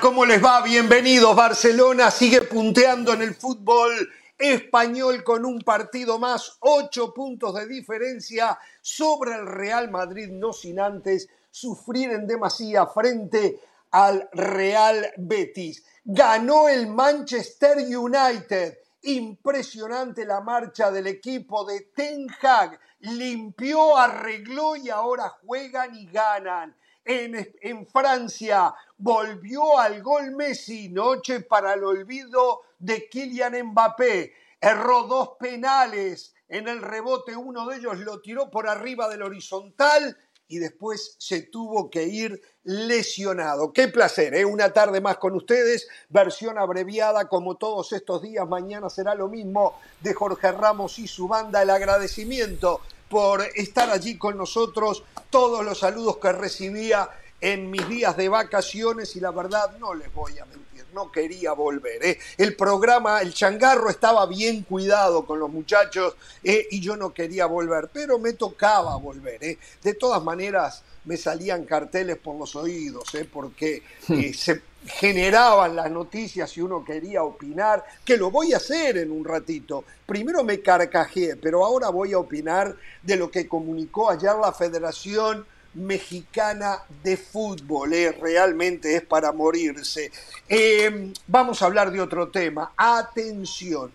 ¿cómo les va? Bienvenidos. Barcelona sigue punteando en el fútbol español con un partido más, ocho puntos de diferencia sobre el Real Madrid, no sin antes sufrir en demasía frente al Real Betis. Ganó el Manchester United. Impresionante la marcha del equipo de Ten Hag. Limpió, arregló y ahora juegan y ganan. En, Francia volvió al gol Messi, noche para el olvido de Kylian Mbappé. Erró dos penales en el rebote, uno de ellos lo tiró por arriba del horizontal y después se tuvo que ir lesionado. Qué placer, ¿eh? una tarde más con ustedes, versión abreviada como todos estos días. Mañana será lo mismo de Jorge Ramos y su banda. El agradecimiento por estar allí con nosotros, todos los saludos que recibía en mis días de vacaciones y la verdad no les voy a mentir, no quería volver. ¿eh? El programa, el changarro estaba bien cuidado con los muchachos ¿eh? y yo no quería volver, pero me tocaba volver. ¿eh? De todas maneras me salían carteles por los oídos, porque eh, se generaban las noticias y uno quería opinar, que lo voy a hacer en un ratito. Primero me carcajeé, pero ahora voy a opinar de lo que comunicó ayer la Federación Mexicana de Fútbol. ¿eh? Realmente es para morirse. Eh, vamos a hablar de otro tema. Atención.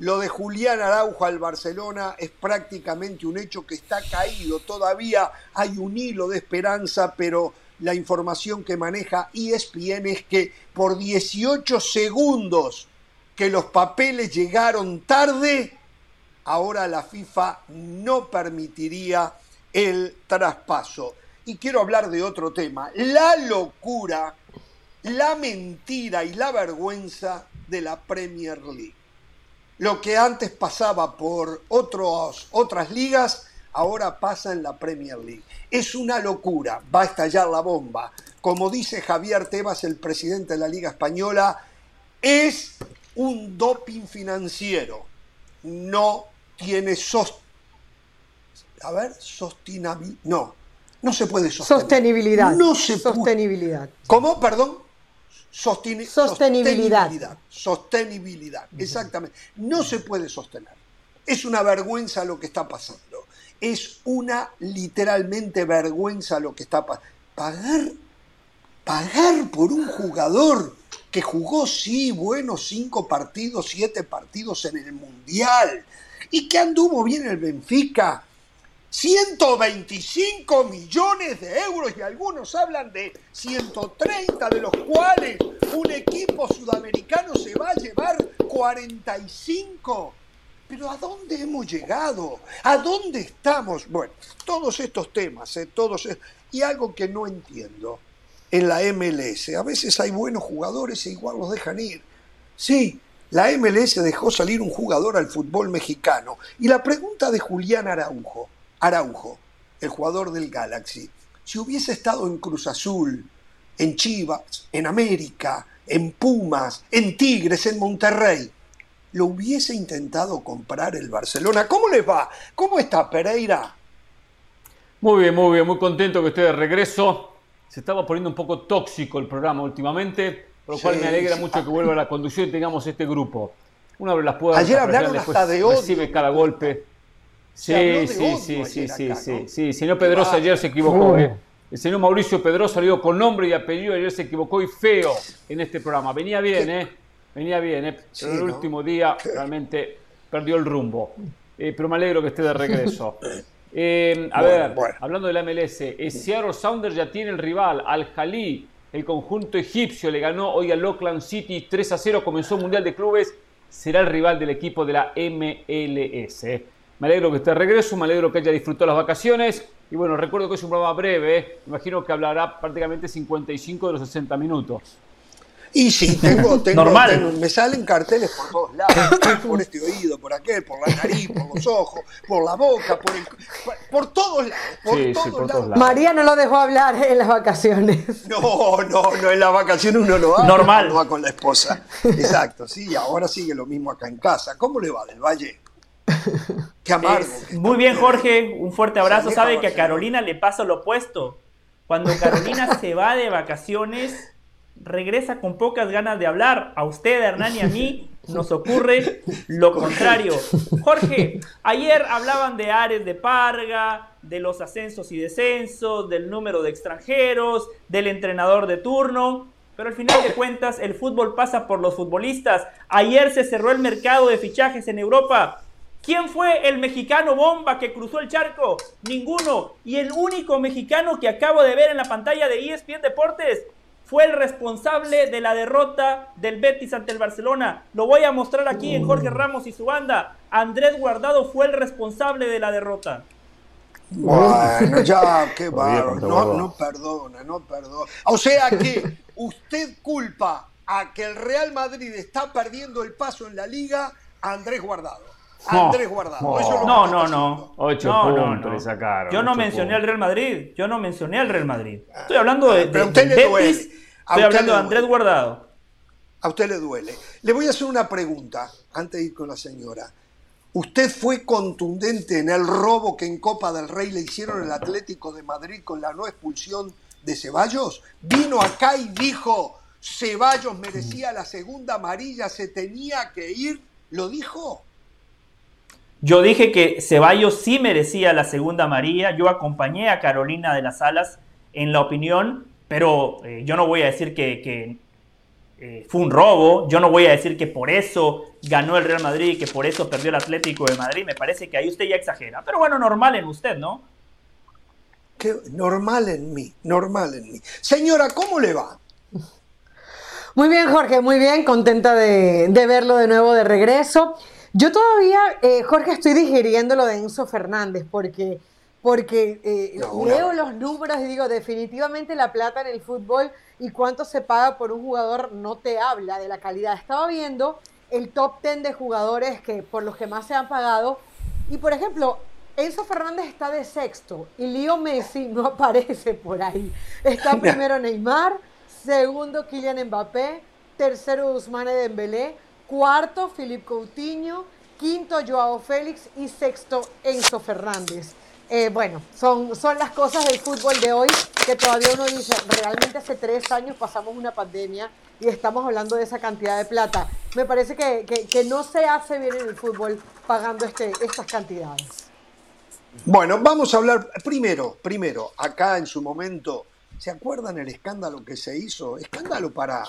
Lo de Julián Araujo al Barcelona es prácticamente un hecho que está caído. Todavía hay un hilo de esperanza, pero la información que maneja ESPN es que por 18 segundos que los papeles llegaron tarde, ahora la FIFA no permitiría el traspaso. Y quiero hablar de otro tema, la locura, la mentira y la vergüenza de la Premier League. Lo que antes pasaba por otros, otras ligas, ahora pasa en la Premier League. Es una locura, va a estallar la bomba. Como dice Javier Tebas, el presidente de la Liga Española, es un doping financiero. No tiene sos... A ver, sostenibilidad. No, no se puede sostener. Sostenibilidad. No se Sostenibilidad. ¿Cómo? Perdón. Sostenibilidad. Sostenibilidad. Sostenibilidad. Exactamente. No se puede sostener. Es una vergüenza lo que está pasando. Es una literalmente vergüenza lo que está pasando. Pagar, pagar por un jugador que jugó, sí, bueno, cinco partidos, siete partidos en el Mundial y que anduvo bien el Benfica 125 millones de euros y algunos hablan de 130, de los cuales un equipo sudamericano se va a llevar 45. Pero ¿a dónde hemos llegado? ¿A dónde estamos? Bueno, todos estos temas, ¿eh? todos, y algo que no entiendo en la MLS. A veces hay buenos jugadores e igual los dejan ir. Sí, la MLS dejó salir un jugador al fútbol mexicano. Y la pregunta de Julián Araujo, Araujo, el jugador del Galaxy, si hubiese estado en Cruz Azul, en Chivas, en América, en Pumas, en Tigres, en Monterrey, lo hubiese intentado comprar el Barcelona. ¿Cómo les va? ¿Cómo está Pereira? Muy bien, muy bien, muy contento que esté de regreso. Se estaba poniendo un poco tóxico el programa últimamente, por lo cual me alegra mucho que vuelva a la conducción y tengamos este grupo. Una vez las puedas. Ayer hablaron hasta de odio. Recibe cada golpe. Sí, sí, sí, sí, sí, sí, sí. El señor Pedrosa ayer se equivocó. ¿eh? El señor Mauricio Pedrosa salió con nombre y apellido, ayer se equivocó y feo en este programa. Venía bien, ¿eh? Venía bien, ¿eh? Pero el último día realmente perdió el rumbo. Eh, pero me alegro que esté de regreso. Eh, a Bueno, ver, bueno. hablando de la MLS, eh, Seattle Sounders ya tiene el rival, Al Jalí. El conjunto egipcio le ganó hoy al Oakland City 3 a 0. Comenzó el Mundial de Clubes. Será el rival del equipo de la MLS. Me alegro que esté de regreso, me alegro que haya disfrutado las vacaciones. Y bueno, recuerdo que es un programa breve. ¿eh? Imagino que hablará prácticamente 55 de los 60 minutos. Y sí, tengo, tengo, Normal. tengo- me salen carteles por todos lados, por este oído, por aquel, por la nariz, por los ojos, por la boca, por el, por, por todos lados, por, Sí, sí, todos, por todos lados. lados. María no lo dejó hablar en las vacaciones. No, no, no, en las vacaciones uno no va, Normal. uno va con la esposa. Exacto, sí, y ahora sigue lo mismo acá en casa. ¿Cómo le va del Valle? Qué amargo. Es- que está muy bien. Jorge. Un fuerte abrazo. Sabe que a. Carolina le pasa lo opuesto. Cuando Carolina se va de vacaciones, regresa con pocas ganas de hablar. A usted, Hernán y a mí nos ocurre lo contrario. Jorge, ayer hablaban de Ares de Parga, de los ascensos y descensos, del número de extranjeros, del entrenador de turno. Pero al final de cuentas, el fútbol pasa por los futbolistas. Ayer se cerró el mercado de fichajes en Europa. ¿Quién fue el mexicano bomba que cruzó el charco? Ninguno. Y el único mexicano que acabo de ver en la pantalla de ESPN Deportes fue el responsable de la derrota del Betis ante el Barcelona. Lo voy a mostrar aquí en Jorge Ramos y su banda. Andrés Guardado fue el responsable de la derrota. Bueno, ya, qué barro. No, no perdona, no perdona. O sea que usted culpa a que el Real Madrid está perdiendo el paso en la liga a Andrés Guardado. Andrés Guardado. No, no, no. Ocho puntos le sacaron. Yo no mencioné al Real Madrid. Yo no mencioné al Real Madrid. Estoy hablando de, Pero a usted le duele. Estoy hablando de Andrés Guardado. A usted le duele. Le voy a hacer una pregunta antes de ir con la señora. ¿Usted fue contundente en el robo que en Copa del Rey le hicieron el Atlético de Madrid con la no expulsión de Ceballos? Vino acá y dijo, Ceballos merecía la segunda amarilla, se tenía que ir. ¿Lo dijo? Yo dije que Ceballos sí merecía la segunda amarilla. Yo acompañé a Carolina de las Alas en la opinión, pero eh, yo no voy a decir que, eh, fue un robo. Yo no voy a decir que por eso ganó el Real Madrid y que por eso perdió el Atlético de Madrid. Me parece que ahí usted ya exagera. Pero bueno, normal en usted, ¿no? normal en mí, normal en mí. Señora, ¿cómo le va? Muy bien, Jorge, muy bien. Contenta de, de verlo de nuevo de regreso. Yo todavía, eh, Jorge, estoy digiriendo lo de Enzo Fernández porque, porque eh, leo los números y digo, definitivamente la plata en el fútbol y cuánto se paga por un jugador no te habla de la calidad. Estaba viendo el top 10 de jugadores que por los que más se han pagado y, por ejemplo, Enzo Fernández está de sexto y Leo Messi no aparece por ahí. Está primero Neymar, segundo Kylian Mbappé, tercero Usmane Dembélé, cuarto Filipe Coutinho, quinto Joao Félix y sexto Enzo Fernández. Eh, bueno, son, son las cosas del fútbol de hoy que todavía uno dice, realmente hace tres años pasamos una pandemia y estamos hablando de esa cantidad de plata. Me parece que, no se hace bien en el fútbol pagando este, estas cantidades. Bueno, vamos a hablar primero, primero, acá en su momento, ¿se acuerdan el escándalo que se hizo? Escándalo para,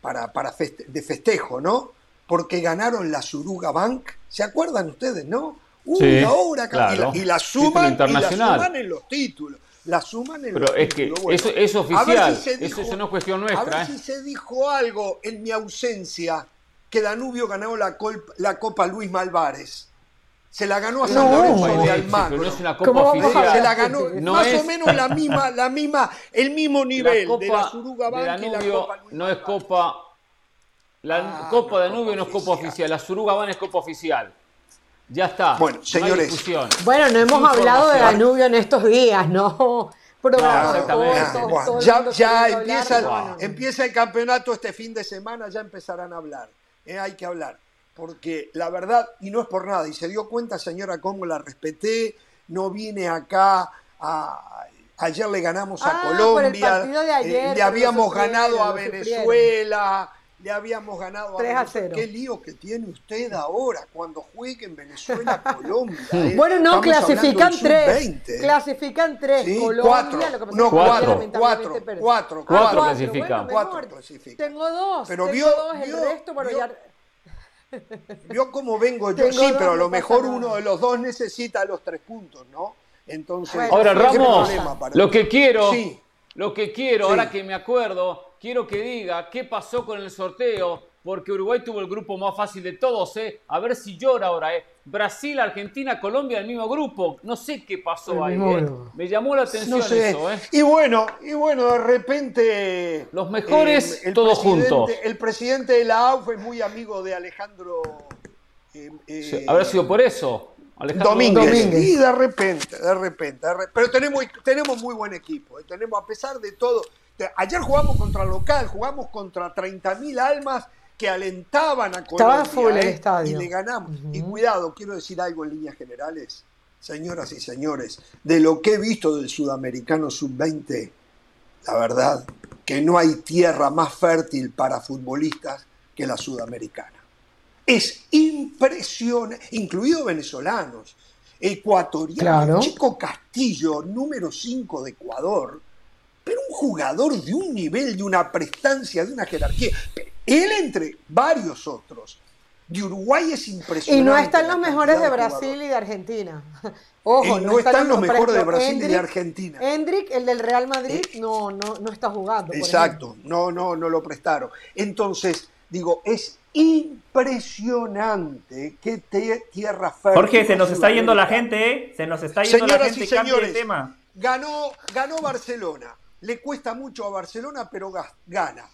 para, para de festejo, ¿no? Porque ganaron la Suruga Bank. ¿Se acuerdan ustedes, no? Una hora y, la, suman, y la suman en los títulos. La suman en Pero es que eso es oficial, eso, no es cuestión nuestra. A ver si ¿eh? se dijo algo en mi ausencia que Danubio ganó la, la Copa Luis Malvares. Se la ganó a San Lorenzo de Almagro. no es una copa oficial. Se la ganó más o menos la misma, la misma, el mismo nivel de la Suruga Bank y la Copa Luis No es copa la ah, Copa de Danubio no es Copa oficial, la Suruga es Copa oficial. Ya está. Bueno, señores. bueno, no hemos hablado de Danubio en estos días, ¿no? ya, ya empieza, el, empieza el campeonato este fin de semana, ya empezarán a hablar. Eh, hay que hablar. Porque la verdad, y no es por nada, y se dio cuenta, señora, cómo la respeté, no vine acá a, ayer le ganamos a ah, Colombia, eh, le habíamos ganado a Venezuela, le habíamos ganado 3 a 0. Qué lío que tiene usted ahora cuando juegue en Venezuela Colombia. ¿eh? Bueno, no, clasifican tres. Clasifican tres. Sí, Colombia, cuatro. no, cuatro, cuatro, cuatro, cuatro, clasifican. cuatro clasifican. Tengo dos. Pero tengo vio, dos, el vio, resto, pero vio, ya... vio cómo vengo yo. sí, pero a lo mejor uno de los dos necesita los tres puntos, ¿no? Entonces, ahora Ramos, lo que quiero, sí. lo que quiero, ahora que me acuerdo, quiero que diga qué pasó con el sorteo, porque Uruguay tuvo el grupo más fácil de todos, ¿eh? A ver si llora ahora, ¿eh? Brasil, Argentina, Colombia, el mismo grupo. No sé qué pasó ahí, ¿eh? Me llamó la atención eso, ¿eh? Y bueno, y bueno, de repente... Los mejores, eh, todos juntos. El presidente de la AUF es muy amigo de Alejandro... Habrá sido por eso. Alejandro Domínguez. Y de repente, de repente, de repente, Pero tenemos, tenemos muy buen equipo. Tenemos, a pesar de todo, Ayer jugamos contra local, jugamos contra 30.000 almas que alentaban a Colombia el ¿eh? estadio. y le ganamos. Y cuidado, quiero decir algo en líneas generales, señoras y señores, de lo que he visto del sudamericano sub-20, la verdad, que no hay tierra más fértil para futbolistas que la sudamericana. Es impresionante, incluido venezolanos, ecuatorianos, Chico Castillo, número 5 de Ecuador, pero un jugador de un nivel, de una prestancia, de una jerarquía. Él entre varios otros. De Uruguay es impresionante. Y no están los mejores de Brasil y de Argentina. Ojo, no, están, los mejores de Brasil y de Argentina. Hendrik, el del Real Madrid, no, no, no está jugando. Exacto, no, no, no lo prestaron. Entonces, digo, es impresionante que tierra fértil. Jorge, se nos está yendo la gente, ¿eh? Se nos está yendo la gente. Y señores, tema. Ganó, ganó Barcelona. Le cuesta mucho a Barcelona, pero gana.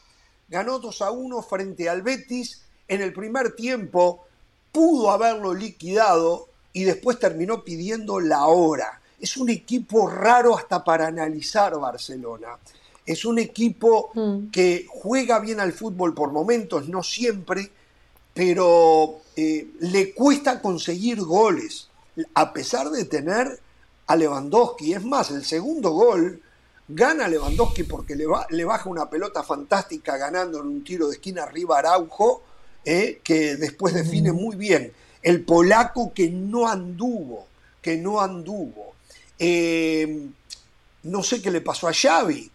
Ganó 2 a 1 frente al Betis. En el primer tiempo pudo haberlo liquidado y después terminó pidiendo la hora. Es un equipo raro hasta para analizar Barcelona. Es un equipo mm. que juega bien al fútbol por momentos, no siempre, pero eh, le cuesta conseguir goles, a pesar de tener a Lewandowski. Es más, el segundo gol gana Lewandowski porque le, le baja una pelota fantástica ganando en un tiro de esquina arriba Araujo, eh, que después define muy bien el polaco que no anduvo, que no anduvo. Eh, no sé qué le pasó a Xavi,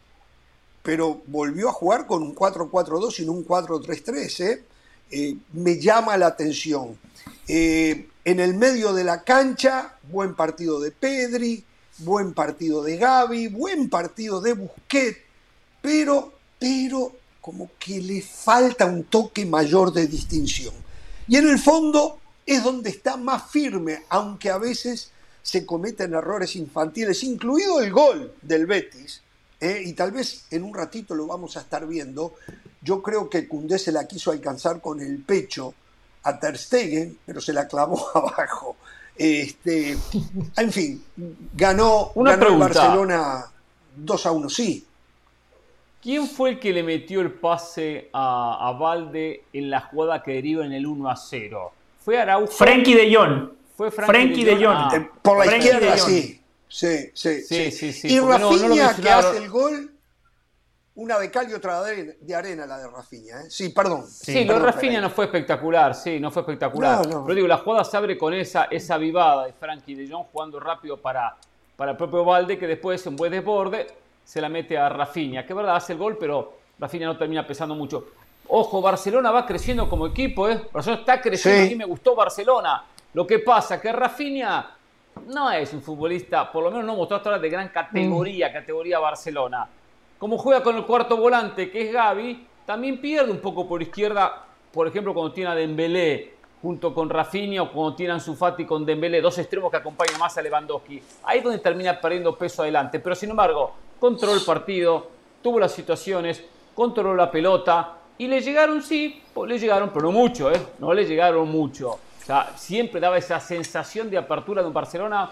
pero volvió a jugar con un 4-4-2 y no un 4-3-3. ¿eh? Eh, me llama la atención. en el medio de la cancha, buen partido de Pedri, buen partido de Gaby, buen partido de Busquets, pero, pero como que le falta un toque mayor de distinción. Y en el fondo, es donde está más firme, aunque a veces se cometen errores infantiles, incluido el gol del Betis, ¿eh? y tal vez en un ratito lo vamos a estar viendo. Yo creo que Cundé se la quiso alcanzar con el pecho a Ter Stegen, pero se la clavó abajo. Este, en fin, ganó, Una ganó Barcelona 2 a 1, sí. ¿Quién fue el que le metió el pase a, a Valde en la jugada que deriva en el 1 a 0? Fue Araujo. Frankie de Jong. Fue Frankie, de Jong. Ah. Por la izquierda, sí. Sí, sí, sí. y Rafinha, que hace el gol, una de cal y otra de arena, la de Rafinha. ¿eh? Sí, perdón. Sí, lo de Rafinha no fue espectacular, sí, no fue espectacular. Pero digo, la jugada se abre con esa, esa vivada de Frankie de Jong jugando rápido para, para el propio Valde, que después en buen desborde se la mete a Rafinha. Que verdad hace el gol, pero Rafinha no termina pesando mucho. Ojo, Barcelona va creciendo como equipo, ¿eh? Barcelona está creciendo, y me gustó Barcelona. Lo que pasa que Rafinha no es un futbolista, por lo menos no mostró hasta ahora de gran categoría, mm. categoría Barcelona. Como juega con el cuarto volante, que es Gaby, también pierde un poco por izquierda, por ejemplo, cuando tiene a Dembélé junto con Rafinha o cuando tiene a Ansu con Dembélé, dos extremos que acompañan más a Lewandowski. Ahí es donde termina perdiendo peso adelante, pero sin embargo, controló el partido, tuvo las situaciones, controló la pelota, y le llegaron, sí, pues le llegaron, pero no mucho, ¿eh? No le llegaron mucho. O sea, siempre daba esa sensación de apertura de un Barcelona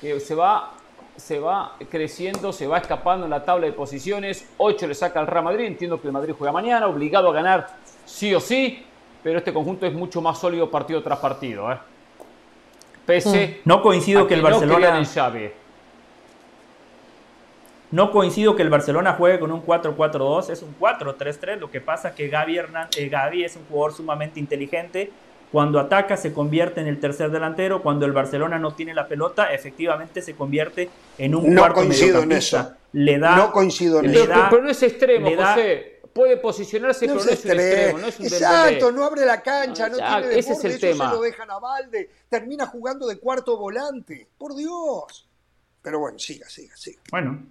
que se va, se va creciendo, se va escapando en la tabla de posiciones. 8 le saca al Real Madrid. Entiendo que el Madrid juega mañana, obligado a ganar sí o sí, pero este conjunto es mucho más sólido partido tras partido. ¿eh? Pese mm. no coincido que el Barcelona. No Xavi. No coincido que el Barcelona juegue con un 4-4-2, es un 4-3-3. Lo que pasa es que Gaby, eh, Gaby es un jugador sumamente inteligente. Cuando ataca se convierte en el tercer delantero. Cuando el Barcelona no tiene la pelota, efectivamente se convierte en un no cuarto coincido en eso. Le da, no coincido en eso. Pero, no es extremo, José. Puede posicionarse, pero no es un extremo. No es un Exacto, no abre la cancha, no, tiene ese es el tema. se lo dejan a Valde. Termina jugando de cuarto volante. Por Dios. Pero bueno, siga, siga, siga. Bueno,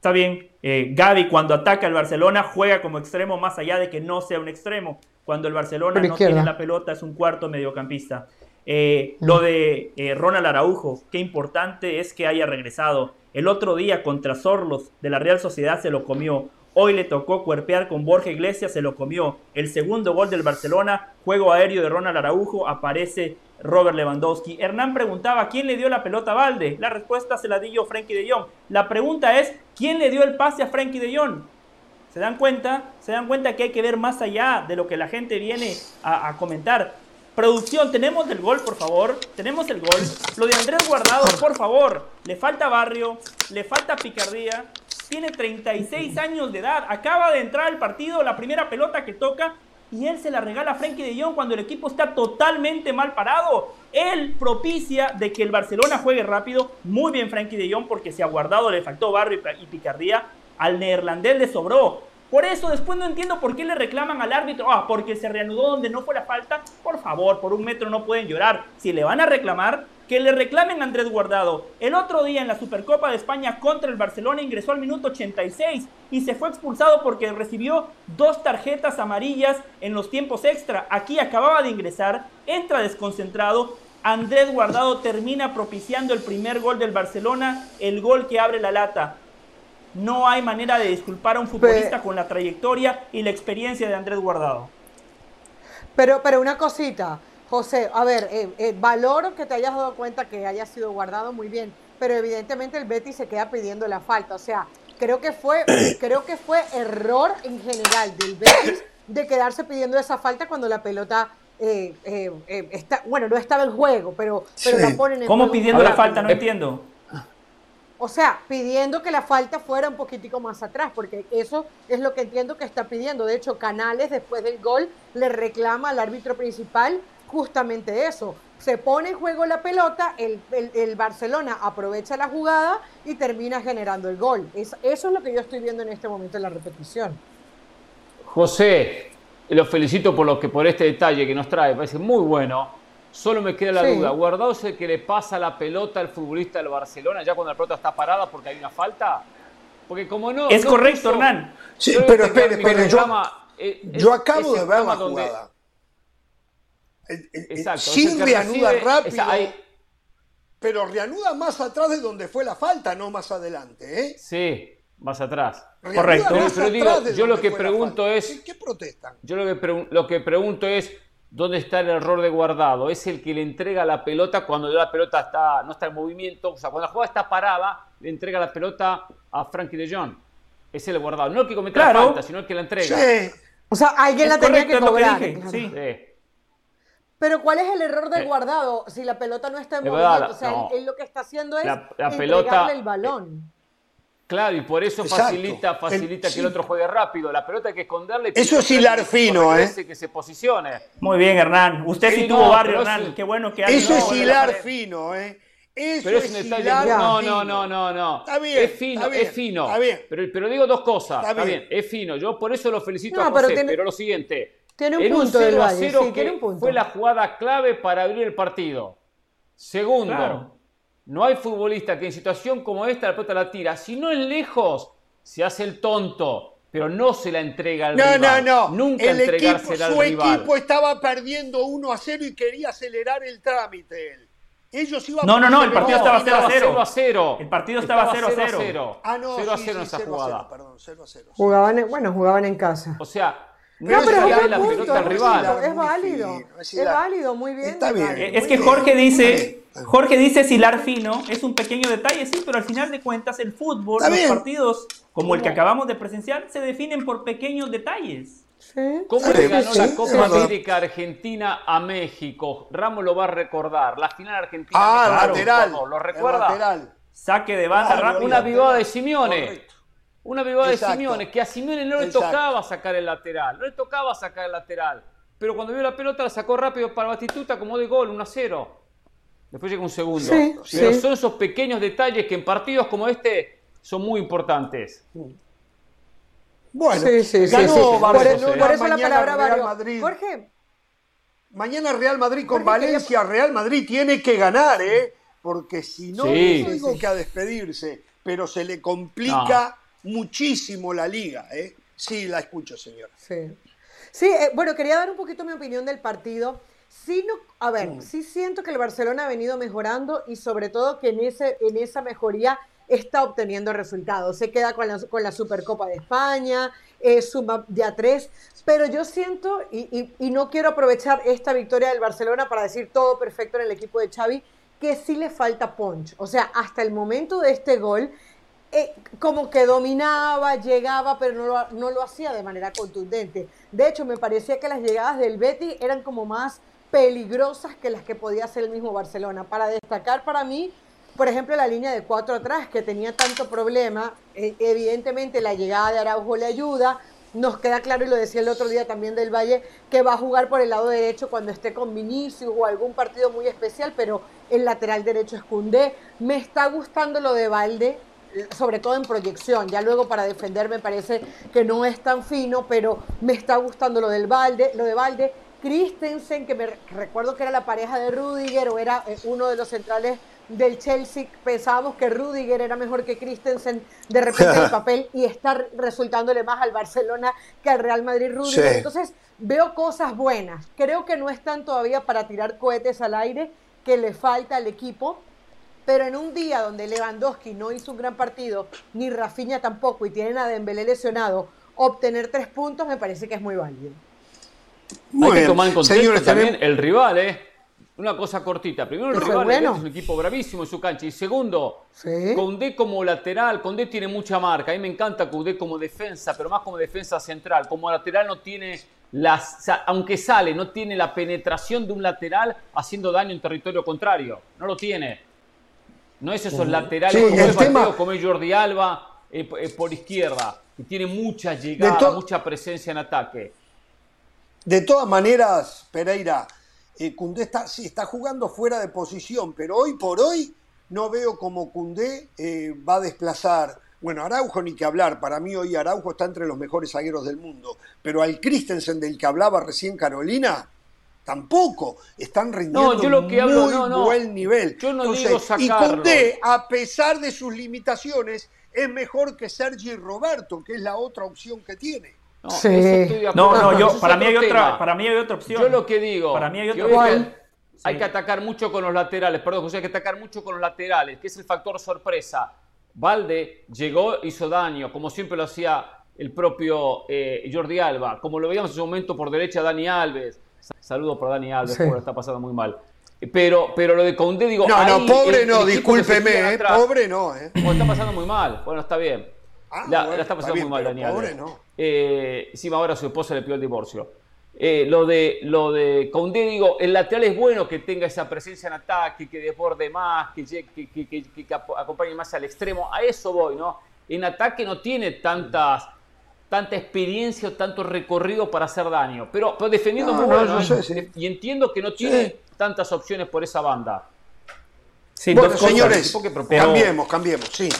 Está bien, eh, Gaby cuando ataca al Barcelona juega como extremo más allá de que no sea un extremo. Cuando el Barcelona no tiene la pelota es un cuarto mediocampista. Eh, lo de eh, Ronald Araujo, qué importante es que haya regresado. El otro día contra Sorlos de la Real Sociedad se lo comió. Hoy le tocó cuerpear con Borja Iglesias, se lo comió. El segundo gol del Barcelona, juego aéreo de Ronald Araujo, aparece Robert Lewandowski. Hernán preguntaba, ¿quién le dio la pelota a Valde? La respuesta se la dio Frankie de Jong. La pregunta es, ¿quién le dio el pase a Frankie de Jong? ¿Se dan cuenta? ¿Se dan cuenta que hay que ver más allá de lo que la gente viene a, comentar? Producción, tenemos el gol, por favor. Tenemos el gol. Lo de Andrés Guardado, por favor. Le falta barrio, le falta picardía. tiene 36 años de edad, acaba de entrar al partido, la primera pelota que toca y él se la regala a Frenkie de Jong cuando el equipo está totalmente mal parado. Él propicia de que el Barcelona juegue rápido. Muy bien Frenkie de Jong porque se ha guardado, le faltó barrio y picardía. Al neerlandés le sobró. Por eso después no entiendo por qué le reclaman al árbitro, ah, porque se reanudó donde no fue la falta. Por favor, por un metro no pueden llorar. Si le van a reclamar, que le reclamen a Andrés Guardado. El otro día en la Supercopa de España contra el Barcelona ingresó al minuto 86 y se fue expulsado porque recibió dos tarjetas amarillas en los tiempos extra. Aquí acababa de ingresar, entra desconcentrado. Andrés Guardado termina propiciando el primer gol del Barcelona, el gol que abre la lata. No hay manera de disculpar a un futbolista con la trayectoria y la experiencia de Andrés Guardado. Pero, pero una cosita, José, a ver, eh, eh, valoro que te hayas dado cuenta que haya sido guardado muy bien, pero evidentemente el Betty se queda pidiendo la falta. O sea, creo que fue, creo que fue error en general del Betis de quedarse pidiendo esa falta cuando la pelota eh, está, bueno, no estaba en juego, pero, pero la ponen en ¿Cómo pidiendo la falta? No entiendo. O sea, pidiendo que la falta fuera un poquitico más atrás, porque eso es lo que entiendo que está pidiendo. De hecho, Canales, después del gol, le reclama al árbitro principal justamente eso. Se pone en juego la pelota, el, Barcelona aprovecha la jugada y termina generando el gol. eso es lo que yo estoy viendo en este momento en la repetición. José, lo felicito por lo que por este detalle que nos trae, parece muy bueno. Solo me queda la duda, ¿Guardado es el que le pasa la pelota al futbolista del Barcelona ya cuando la pelota está parada porque hay una falta? Porque como no... Es correcto, Hernán. Sí, pero espere, espere, yo, eh, yo acabo de ver la jugada. Exacto. Sí reanuda rápido, pero reanuda más atrás de donde fue la falta, no más adelante, ¿eh? Sí, más atrás. Correcto. yo lo que pregunto es... ¿Qué protestan? Yo lo que, lo que pregunto es ¿Dónde está el error de guardado? Es el que le entrega la pelota cuando la pelota está, no está en movimiento. O sea, cuando la jugada está parada, le entrega la pelota a Frankie de Jong. Es el guardado. No el que comete la falta, sino el que la entrega. Sí. O sea, alguien la tenía que cobrar. sí. Pero ¿cuál es el error del eh. guardado si la pelota no está en movimiento? o sea, él, lo que está haciendo es la, entregarle el balón. Claro, y por eso facilita, facilita que el otro juegue rápido. La pelota hay que esconderle. Eso es hilar fino, ¿eh? Que se posicione. Muy bien, Hernán. Usted sí, tuvo barrio, Hernán. Qué bueno que Eso es hilar fino, ¿eh? Eso pero es, un detalle. No, no, no, no, no. Está bien. Es fino, es fino. Está bien. Pero, pero digo dos cosas. Está, bien. es fino. Yo por eso lo felicito a José, pero, lo siguiente. Tiene un punto un 0 a 0 sí, que fue la jugada clave para abrir el partido. Segundo, no hay futbolista que en situación como esta la pelota la tira. Si no es lejos, se hace el tonto, pero no se la entrega al rival. No, no, no. Nunca el entregársela equipo, Su equipo estaba perdiendo 1 a 0 y quería acelerar el trámite él. Ellos iban No, no, no, el partido estaba 0 a 0. a 0. El partido estaba 0 a 0. Ah, no, 0 a 0 en esa jugada. perdón, 0 a 0. Jugaban, bueno, jugaban en casa. O sea, no, pero es, la pelota al rival. es válido. Es válido, muy bien. Está bien. Es que Jorge dice, Jorge dice silar fino, es un pequeño detalle, sí, pero al final de cuentas el fútbol, los partidos como el que acabamos de presenciar, se definen por pequeños detalles. Sí. ¿Cómo le ganó la Copa América Argentina a México? Ramos lo va a recordar. La final argentina. Ah, lateral. ¿Lo recuerda? Lateral. Saque de banda Una vivada de Simeone. Una vivada de Simeone, que a Simeone no le tocaba sacar el lateral. No le tocaba sacar el lateral. Pero cuando vio la pelota la sacó rápido para Batistuta como de gol, 1 a 0. Después llega un segundo. Pero son esos pequeños detalles que en partidos como este son muy importantes. Bueno, sí, sí, ganó por, eso la palabra Real Madrid. Jorge. Mañana Real Madrid con Valencia. Real Madrid tiene que ganar, ¿eh? Porque si no, no tengo que a despedirse. Pero se le complica muchísimo la liga, ¿eh? Sí, la escucho, señor. Sí. Sí, eh, bueno, quería dar un poquito mi opinión del partido. Sí, no, a ver, mm. sí siento que el Barcelona ha venido mejorando y sobre todo que en, ese, en esa mejoría está obteniendo resultados. Se queda con la, con la Supercopa de España, eh, suma de a tres, pero yo siento, y, y, no quiero aprovechar esta victoria del Barcelona para decir todo perfecto en el equipo de Xavi, que sí le falta punch. O sea, hasta el momento de este gol, eh, como que dominaba, llegaba, pero no lo, no lo hacía de manera contundente. De hecho, me parecía que las llegadas del Betty eran como más peligrosas que las que podía hacer el mismo Barcelona. Para destacar para mí, por ejemplo, la línea de cuatro atrás, que tenía tanto problema. Eh, evidentemente, la llegada de Araujo le ayuda. Nos queda claro, y lo decía el otro día también del Valle, que va a jugar por el lado derecho cuando esté con Vinicius o algún partido muy especial, pero el lateral derecho es Cundé. Me está gustando lo de Valde, sobre todo en proyección. Ya luego para defender me parece que no es tan fino, pero me está gustando lo del Valde, lo de Valde. Christensen, que me recuerdo que era la pareja de Rudiger o era eh, uno de los centrales del Chelsea, pensábamos que Rudiger era mejor que Christensen de repente en el papel y está resultándole más al Barcelona que al Real Madrid Rudiger. Entonces veo cosas buenas. Creo que no están todavía para tirar cohetes al aire, que le falta al equipo, pero en un día donde Lewandowski no hizo un gran partido, ni Rafinha tampoco, y tienen a Dembélé lesionado, obtener tres puntos me parece que es muy válido. Hay que tomar en contexto también el rival, ¿eh? Una cosa cortita. Primero, el rival es un equipo bravísimo en su cancha. Y segundo, ¿Sí? Condé como lateral. Condé tiene mucha marca. A mí me encanta Condé como defensa, pero más como defensa central. Como lateral no tiene las, aunque sale, no tiene la penetración de un lateral haciendo daño en territorio contrario. No lo tiene. No es esos laterales como, es Jordi Alba eh, eh, por izquierda. Y tiene mucha llegada, mucha presencia en ataque. De todas maneras, Pereira, eh, está, sí, está jugando fuera de posición, pero hoy por hoy no veo como Cundé eh, va a desplazar. Bueno, Araujo ni que hablar, para mí hoy Araujo está entre los mejores zagueros del mundo, pero al Christensen del que hablaba recién Carolina, tampoco están rindiendo no, yo lo que hablo, muy buen nivel. Yo no digo sacarlo. Y Cundé, a pesar de sus limitaciones, es mejor que Sergi Roberto, que es la otra opción que tiene. No, sí. no, no, yo, para mí, hay otra, para mí hay otra opción. Yo lo que digo, para mí hay otra opción. Hay que atacar mucho con los laterales, perdón, José, hay que atacar mucho con los laterales, que es el factor sorpresa. Valde llegó, hizo daño, como siempre lo hacía el propio eh, Jordi Alba, como lo veíamos en su momento por derecha Dani Alves. Saludos para Dani Alves, sí. está pasando muy mal. Pero, pero lo de Conde, digo. No, no, pobre no, discúlpeme, eh, pobre no. Eh. está pasando muy mal. Bueno, está bien. Ah, la, está pasando muy mal, Dani Alves. Pobre no. Eh, encima ahora su esposa le pidió el divorcio. Eh, lo de lo de Condé, digo, el lateral es bueno que tenga esa presencia en ataque, que desborde más, que, que, que, que, acompañe más al extremo. A eso voy, ¿no? En ataque no tiene tantas tanta experiencia o tanto recorrido para hacer daño. Pero, pero defendiendo muy bueno. ¿eh? Y entiendo que no tiene tantas opciones por esa banda. Sí, bueno, señores, cambiemos, cambiemos, sí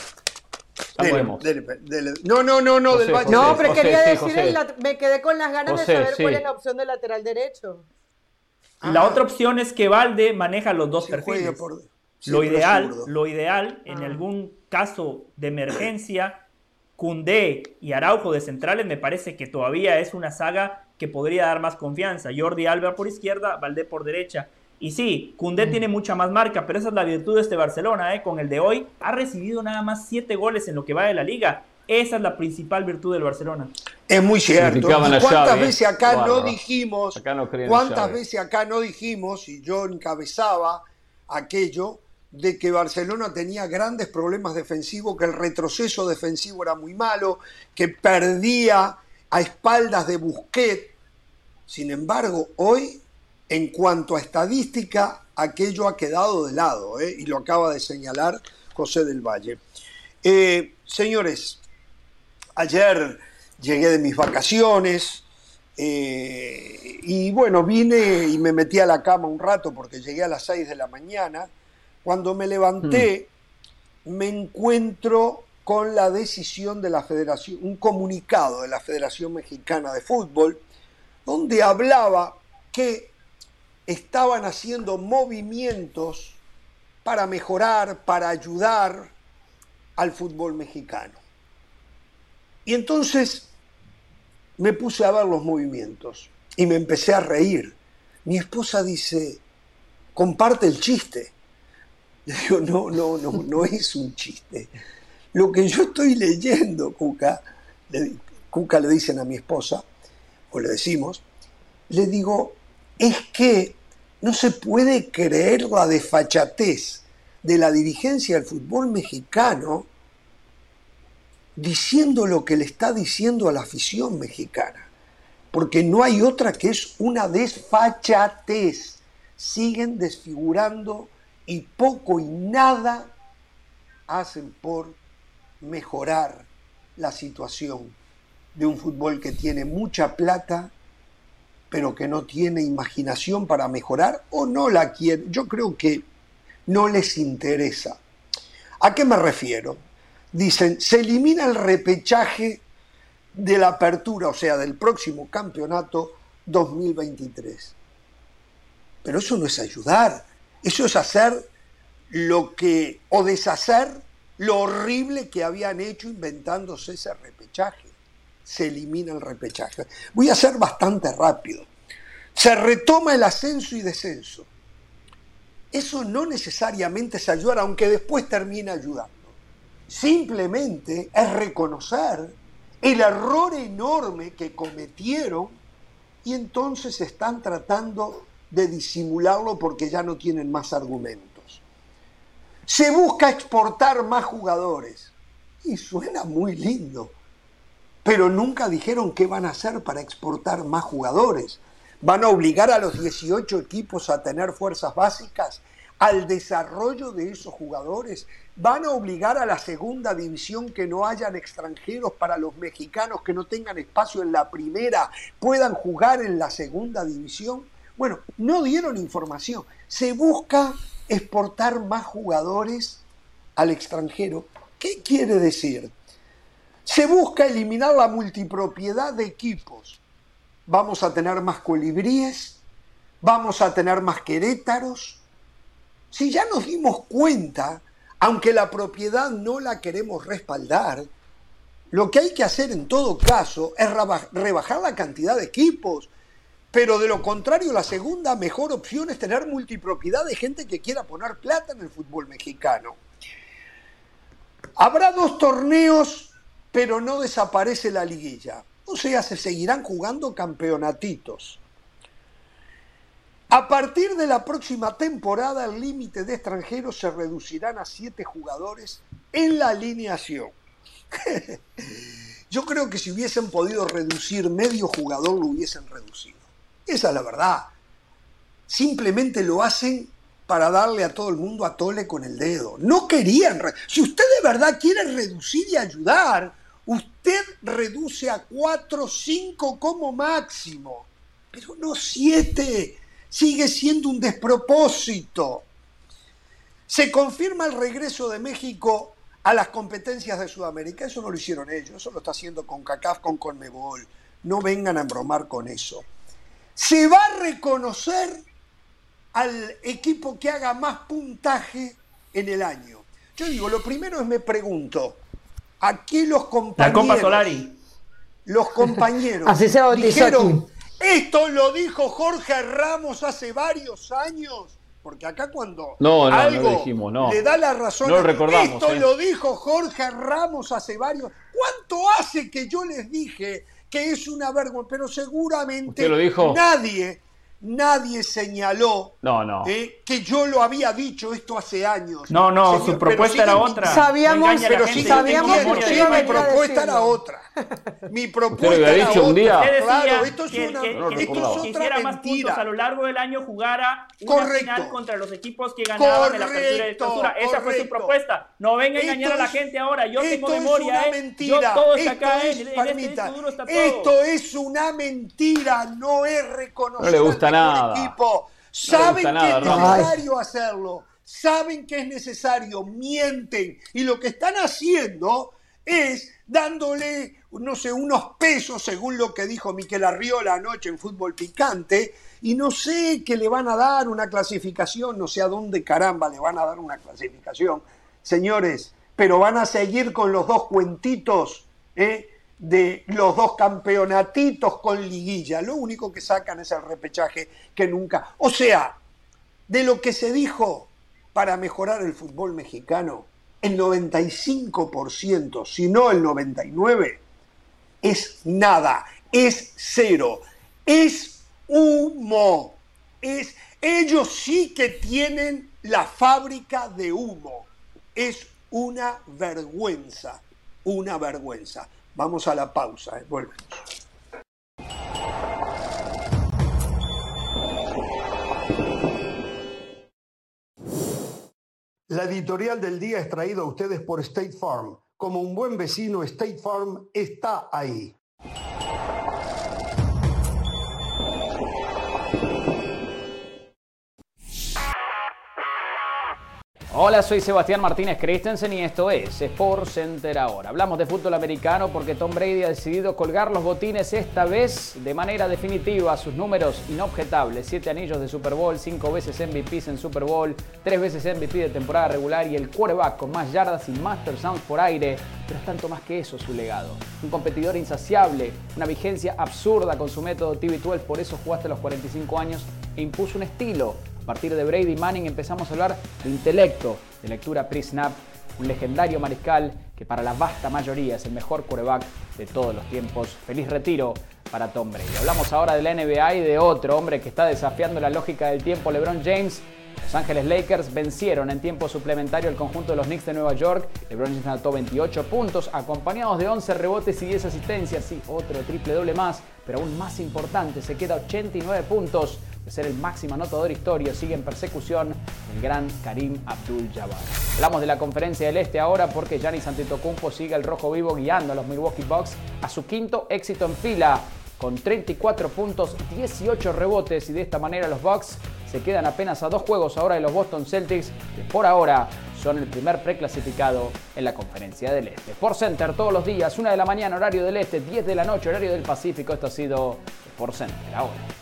no, no, no, no, del Valle. No, pero quería decir, me quedé con las ganas de saber cuál es la opción del lateral derecho. La otra opción es que Valde maneja los dos perfiles. lo ideal, lo ideal, en ah. algún caso de emergencia, Cundé y Araujo de centrales me parece que todavía es una saga que podría dar más confianza. Jordi Alba por izquierda, Valdé por derecha. Y sí, Cundé tiene mucha más marca, pero esa es la virtud de este Barcelona, ¿eh? Con el de hoy ha recibido nada más siete goles en lo que va de la liga. Esa es la principal virtud del Barcelona. Es muy cierto. ¿Cuántas veces acá no dijimos? ¿Cuántas veces acá no dijimos y yo encabezaba aquello de que Barcelona tenía grandes problemas defensivos, que el retroceso defensivo era muy malo, que perdía a espaldas de Busquets. Sin embargo, hoy en cuanto a estadística, aquello ha quedado de lado, ¿eh? y lo acaba de señalar José del Valle. Eh, señores, ayer llegué de mis vacaciones eh, y bueno, vine y me metí a la cama un rato porque llegué a las 6 de la mañana. Cuando me levanté, hmm. me encuentro con la decisión de la Federación, un comunicado de la Federación Mexicana de Fútbol, donde hablaba que estaban haciendo movimientos para mejorar, para ayudar al fútbol mexicano. Y entonces me puse a ver los movimientos y me empecé a reír. Mi esposa dice, comparte el chiste. Le digo, no, no, no, no es un chiste. Lo que yo estoy leyendo, Cuca, Cuca le dicen a mi esposa, o le decimos, le digo, es que no se puede creer la desfachatez de la dirigencia del fútbol mexicano diciendo lo que le está diciendo a la afición mexicana. Porque no hay otra que es una desfachatez. Siguen desfigurando y poco y nada hacen por mejorar la situación de un fútbol que tiene mucha plata, pero que no tiene imaginación para mejorar o no la quiere. Yo creo que no les interesa. ¿A qué me refiero? Dicen, se elimina el repechaje de la apertura, o sea, del próximo campeonato 2023. Pero eso no es ayudar, eso es hacer lo que, o deshacer lo horrible que habían hecho inventándose ese repechaje. Se elimina el repechaje. Voy a ser bastante rápido. Se retoma el ascenso y descenso. Eso no necesariamente es ayudar, aunque después termine ayudando. Simplemente es reconocer el error enorme que cometieron y entonces están tratando de disimularlo porque ya no tienen más argumentos. Se busca exportar más jugadores y suena muy lindo, pero nunca dijeron qué van a hacer para exportar más jugadores. ¿Van a obligar a los 18 equipos a tener fuerzas básicas? ¿Al desarrollo de esos jugadores? ¿Van a obligar a la segunda división que no hayan extranjeros para los mexicanos que no tengan espacio en la primera, puedan jugar en la segunda división? Bueno, no dieron información. Se busca exportar más jugadores al extranjero. ¿Qué quiere decir? Se busca eliminar la multipropiedad de equipos. Vamos a tener más colibríes, vamos a tener más querétaros. Si ya nos dimos cuenta, aunque la propiedad no la queremos respaldar, lo que hay que hacer en todo caso es rebajar la cantidad de equipos. Pero de lo contrario, la segunda mejor opción es tener multipropiedad de gente que quiera poner plata en el fútbol mexicano. Habrá dos torneos, pero no desaparece la liguilla. O sea, se seguirán jugando campeonatitos. A partir de la próxima temporada, el límite de extranjeros se reducirán a siete jugadores en la alineación. Yo creo que si hubiesen podido reducir medio jugador, lo hubiesen reducido. Esa es la verdad. Simplemente lo hacen para darle a todo el mundo a tole con el dedo. No querían. Si usted de verdad quiere reducir y ayudar, usted reduce a cuatro, cinco como máximo. Pero no siete. Sigue siendo un despropósito. Se confirma el regreso de México a las competencias de Sudamérica. Eso no lo hicieron ellos, eso lo está haciendo con CACAF, con Conmebol. No vengan a embromar con eso se va a reconocer al equipo que haga más puntaje en el año. Yo digo, lo primero es me pregunto, aquí los compañeros... La Copa Solari. Los compañeros Así se dijeron, esto lo dijo Jorge Ramos hace varios años. Porque acá cuando no, no, algo no dijimos, no. le da la razón, no lo recordamos, esto ¿eh? lo dijo Jorge Ramos hace varios. ¿Cuánto hace que yo les dije que es una vergüenza, pero seguramente lo dijo? nadie, nadie señaló no, no. Eh, que yo lo había dicho esto hace años. No, no, su propuesta era otra. Sabíamos, pero sí, sí, sabíamos que mi propuesta era otra. Mi lo propuesta había era dicho otra. un día. Claro, esto es que, una, que- que esto es otra más puntos mentira. a lo largo del año jugara una Correcto. final contra los equipos que ganaban en la apertura Correcto, clausura. Esa fue su correcto. propuesta. No venga a engañar Esto a la es- gente ahora. Yo tengo esto memoria, es una ¿eh? mentira. Yo todo está esto acá, es, en, en este está todo. esto es una mentira, no es reconocer No le gusta nada. equipo. Saben que es necesario hacerlo. Saben que es necesario, mienten. Y lo que están haciendo es dándole, no sé, unos pesos, según lo que dijo Miquel Arriola anoche en Fútbol Picante, y no sé que le van a dar una clasificación, no sé a dónde caramba le van a dar una clasificación. Señores, pero van a seguir con los dos cuentitos ¿eh? De los dos campeonatitos con liguilla. Lo único que sacan es el repechaje que nunca... O sea, de lo que se dijo para mejorar el fútbol mexicano, el 95%, si no el 99%, es nada, es cero, es humo. Es, ellos sí que tienen la fábrica de humo. Es una vergüenza, una vergüenza. Vamos a la pausa, ¿eh? La editorial del día es traída a ustedes por State Farm. Como un buen vecino, State Farm está ahí. Hola, soy Sebastián Martínez Christensen y esto es Sport Center ahora. Hablamos de fútbol americano porque Tom Brady ha decidido colgar los botines esta vez de manera definitiva. Sus números inobjetables: 7 anillos de Super Bowl, 5 veces MVPs en Super Bowl, 3 veces MVP de temporada regular y el quarterback con más yardas y más touchdowns por aire. Pero es tanto más que eso su legado. Un competidor insaciable, una vigencia absurda con su método TV12, por eso jugaste a los 45 años e impuso un estilo a partir de Brady Manning empezamos a hablar de intelecto, de lectura pre-snap, un legendario mariscal que para la vasta mayoría es el mejor quarterback de todos los tiempos. Feliz retiro para Tom Brady. Hablamos ahora de la NBA y de otro hombre que está desafiando la lógica del tiempo, LeBron James. Los Ángeles Lakers vencieron en tiempo suplementario el conjunto de los Knicks de Nueva York. LeBron James anotó 28 puntos, acompañados de 11 rebotes y 10 asistencias. Sí, otro triple doble más, pero aún más importante, se queda 89 puntos de ser el máximo anotador histórico, sigue en persecución el gran Karim Abdul-Jabbar. Hablamos de la conferencia del Este ahora porque Giannis Antetokounmpo sigue el rojo vivo guiando a los Milwaukee Bucks a su quinto éxito en fila con 34 puntos, 18 rebotes y de esta manera los Bucks se quedan apenas a dos juegos ahora de los Boston Celtics que por ahora son el primer preclasificado en la conferencia del Este. Por Center todos los días, 1 de la mañana horario del Este, 10 de la noche horario del Pacífico. Esto ha sido Por Center ahora.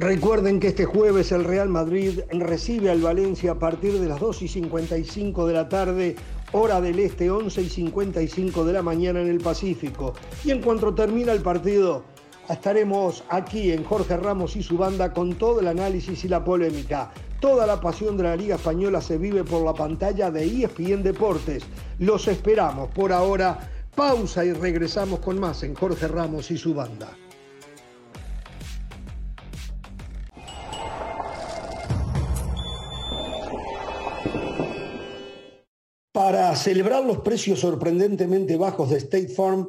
Recuerden que este jueves el Real Madrid recibe al Valencia a partir de las 2 y 55 de la tarde, hora del este, 11 y 55 de la mañana en el Pacífico. Y en cuanto termina el partido, estaremos aquí en Jorge Ramos y su banda con todo el análisis y la polémica. Toda la pasión de la Liga Española se vive por la pantalla de ESPN Deportes. Los esperamos. Por ahora, pausa y regresamos con más en Jorge Ramos y su banda. Para celebrar los precios sorprendentemente bajos de State Farm,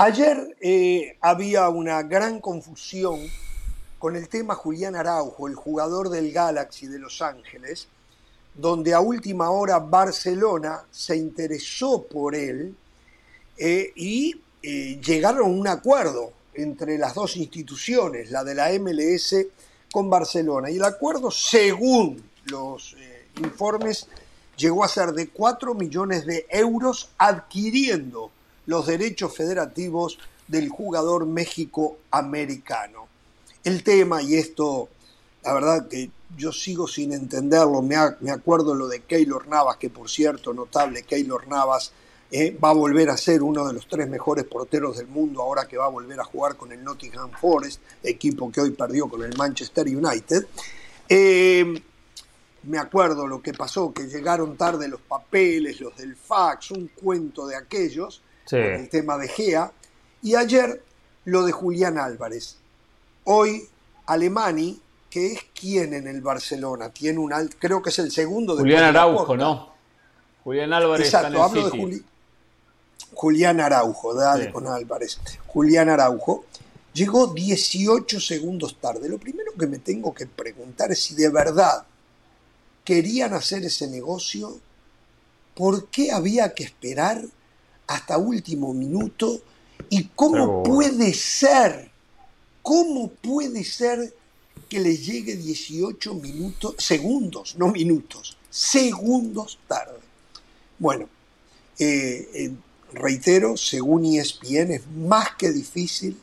ayer eh, había una gran confusión con el tema Julián Araujo, el jugador del Galaxy de Los Ángeles, donde a última hora Barcelona se interesó por él eh, y eh, llegaron a un acuerdo entre las dos instituciones, la de la MLS con Barcelona. Y el acuerdo, según los informes, llegó a ser de 4 millones de euros adquiriendo los derechos federativos del jugador México-americano. El tema, y esto, la verdad que yo sigo sin entenderlo, me, acuerdo lo de Keylor Navas, que por cierto, notable, Keylor Navas eh, va a volver a ser uno de los tres mejores porteros del mundo ahora que va a volver a jugar con el Nottingham Forest, equipo que hoy perdió con el Manchester United. Eh, me acuerdo lo que pasó, que llegaron tarde los papeles, los del fax, un cuento de aquellos, el tema de Gea, y ayer lo de Julián Álvarez. Hoy Alemani, que es quien en el Barcelona, tiene un creo que es el segundo de Julián Araujo, ¿no? Julián Álvarez. Exacto, hablo de Julián Araujo, dale con Álvarez. Julián Araujo llegó 18 segundos tarde. Lo primero que me tengo que preguntar es si de verdad querían hacer ese negocio, ¿por qué había que esperar hasta último minuto? ¿Y cómo puede ser? ¿Cómo puede ser que les llegue 18 minutos, segundos, no minutos, segundos tarde? Bueno, eh, eh, reitero, según ESPN es más que difícil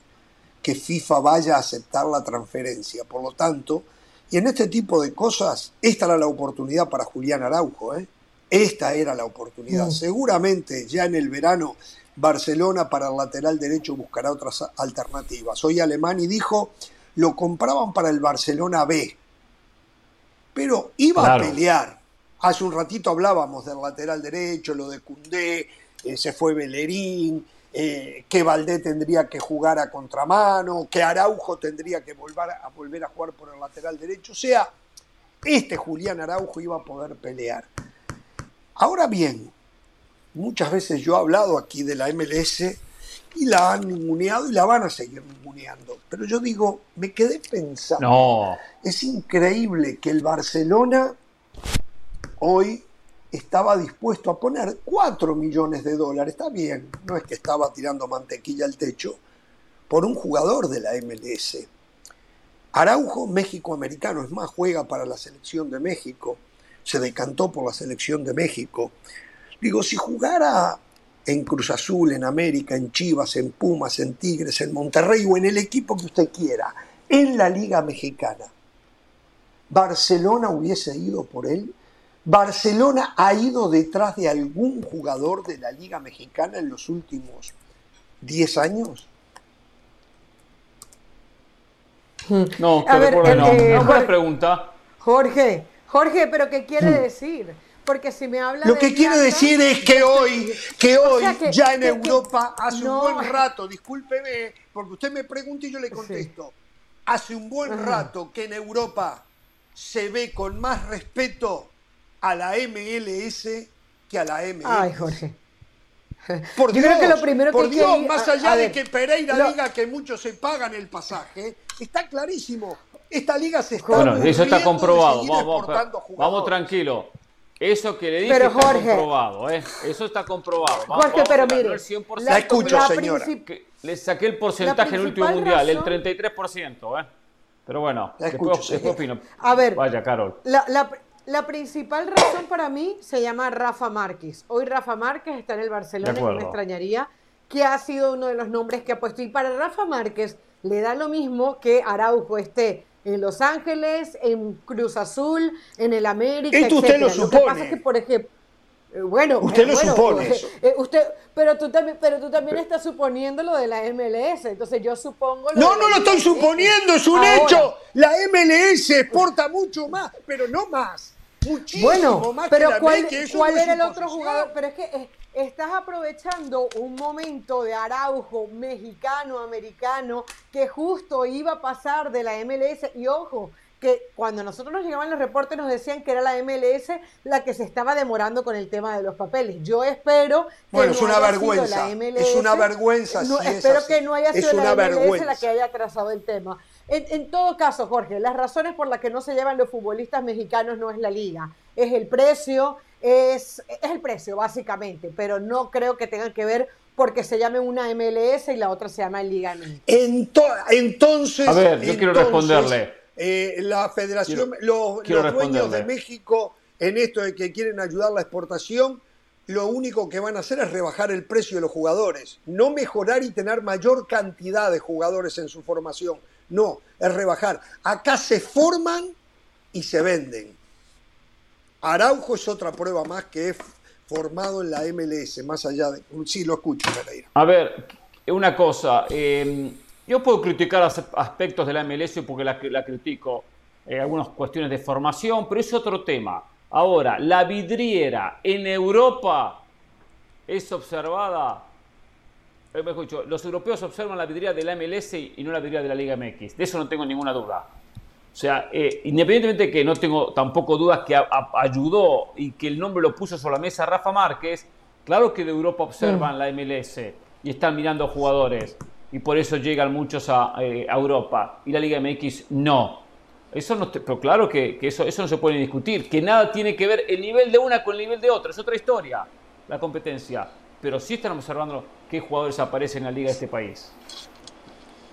que FIFA vaya a aceptar la transferencia. Por lo tanto, y en este tipo de cosas, esta era la oportunidad para Julián Araujo. ¿eh? Esta era la oportunidad. Mm. Seguramente ya en el verano Barcelona para el lateral derecho buscará otras alternativas. Hoy Alemani dijo, lo compraban para el Barcelona B. Pero iba a pelear. Hace un ratito hablábamos del lateral derecho, lo de Cundé, eh, se fue Bellerín, eh, que Valdé tendría que jugar a contramano, que Araujo tendría que volver a, volver a jugar por el lateral derecho. O sea, este Julián Araujo iba a poder pelear. Ahora bien, muchas veces yo he hablado aquí de la MLS y la han ninguneado y la van a seguir ninguneando. Pero yo digo, me quedé pensando. No. Es increíble que el Barcelona hoy estaba dispuesto a poner 4 millones de dólares, está bien, no es que estaba tirando mantequilla al techo, por un jugador de la MLS. Araujo, México-americano, es más, juega para la selección de México, se decantó por la selección de México. Digo, si jugara en Cruz Azul, en América, en Chivas, en Pumas, en Tigres, en Monterrey o en el equipo que usted quiera, en la Liga Mexicana, ¿Barcelona hubiese ido por él? ¿Barcelona ha ido detrás de algún jugador de la Liga Mexicana en los últimos 10 años? No, a ver, eh, no. pregunta. Jorge, Jorge, pero ¿qué quiere hmm. decir? Porque si me habla Lo que quiere decir es que hoy, que hoy ya en Europa hace un buen rato, discúlpeme, porque usted me pregunta y yo le contesto. Hace un buen rato que en Europa se ve con más respeto a la MLS que a la MLS. Ay, Jorge. Por Dios, creo que lo primero por Dios, más allá de que Pereira diga que muchos se pagan el pasaje, está clarísimo. Esta liga se está. Bueno, eso está comprobado. Vamos, vamos, tranquilo. Eso que le dije está comprobado, ¿eh? Eso está comprobado. Jorge, pero mire, la, escucho, señora. Le saqué el porcentaje en el último mundial, el 33%, ¿eh? Pero bueno, la después, opino. A ver, vaya, Carol. La, la, principal razón para mí se llama Rafa Márquez. Hoy Rafa Márquez está en el Barcelona y me extrañaría que ha sido uno de los nombres que ha puesto. Y para Rafa Márquez le da lo mismo que Araujo esté en Los Ángeles, en Cruz Azul, en el América. Esto usted lo supone. Lo que pasa es que, por ejemplo, eh, bueno, usted lo supone. Eh, usted, pero tú también, pero tú también estás suponiendo lo de la MLS. Entonces yo supongo. no, no lo estoy suponiendo, es un hecho. La MLS exporta mucho más, pero no más. Muchísimo bueno, más pero que la ¿cuál, que ¿cuál era el otro jugador? Pero es que eh, estás aprovechando un momento de Araujo mexicano, americano, que justo iba a pasar de la MLS. Y ojo, que cuando nosotros nos llegaban los reportes nos decían que era la MLS la que se estaba demorando con el tema de los papeles. Yo espero que bueno, es una vergüenza. es una vergüenza. espero que no haya sido la MLS la que haya atrasado el tema. En, todo caso, Jorge, las razones por las que no se llevan los futbolistas mexicanos no es la liga, es el precio, es, es el precio básicamente, pero no creo que tengan que ver porque se llame una MLS y la otra se llama Liga MX. entonces, a ver, yo quiero responderle. Eh, la Federación, los, dueños de México en esto de que quieren ayudar la exportación, lo único que van a hacer es rebajar el precio de los jugadores, no mejorar y tener mayor cantidad de jugadores en su formación. No, es rebajar. Acá se forman y se venden. Araujo es otra prueba más que es formado en la MLS, más allá de... Sí, lo escucho, Pereira. A ver, una cosa. Eh, yo puedo criticar aspectos de la MLS porque la, la critico, eh, algunas cuestiones de formación, pero es otro tema. Ahora, la vidriera en Europa es observada. Eh, me escucho, los europeos observan la vidriera de la MLS y no la vidriera de la Liga MX. De eso no tengo ninguna duda. O sea, eh, independientemente de que no tengo tampoco dudas que ayudó y que el nombre lo puso sobre la mesa Rafa Márquez, claro que de Europa observan mm. la MLS y están mirando jugadores y por eso llegan muchos a, eh, Europa y la Liga MX no. Eso no pero claro que, eso, eso no se puede discutir, que nada tiene que ver el nivel de una con el nivel de otra, es otra historia la competencia, pero sí están observando qué jugadores aparecen en la liga de este país.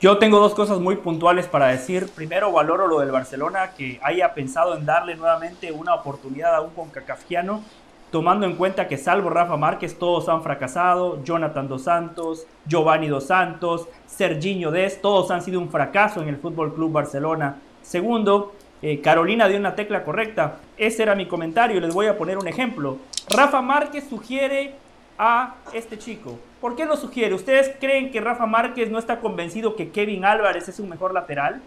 Yo tengo dos cosas muy puntuales para decir. Primero, valoro lo del Barcelona, que haya pensado en darle nuevamente una oportunidad a un concacafiano tomando en cuenta que salvo Rafa Márquez todos han fracasado, Jonathan Dos Santos, Giovanni Dos Santos, Serginho Des, todos han sido un fracaso en el Fútbol Club Barcelona. Segundo, eh, Carolina dio una tecla correcta. Ese era mi comentario. Les voy a poner un ejemplo. Rafa Márquez sugiere a este chico. ¿Por qué lo sugiere? ¿Ustedes creen que Rafa Márquez no está convencido que Kevin Álvarez es un mejor lateral?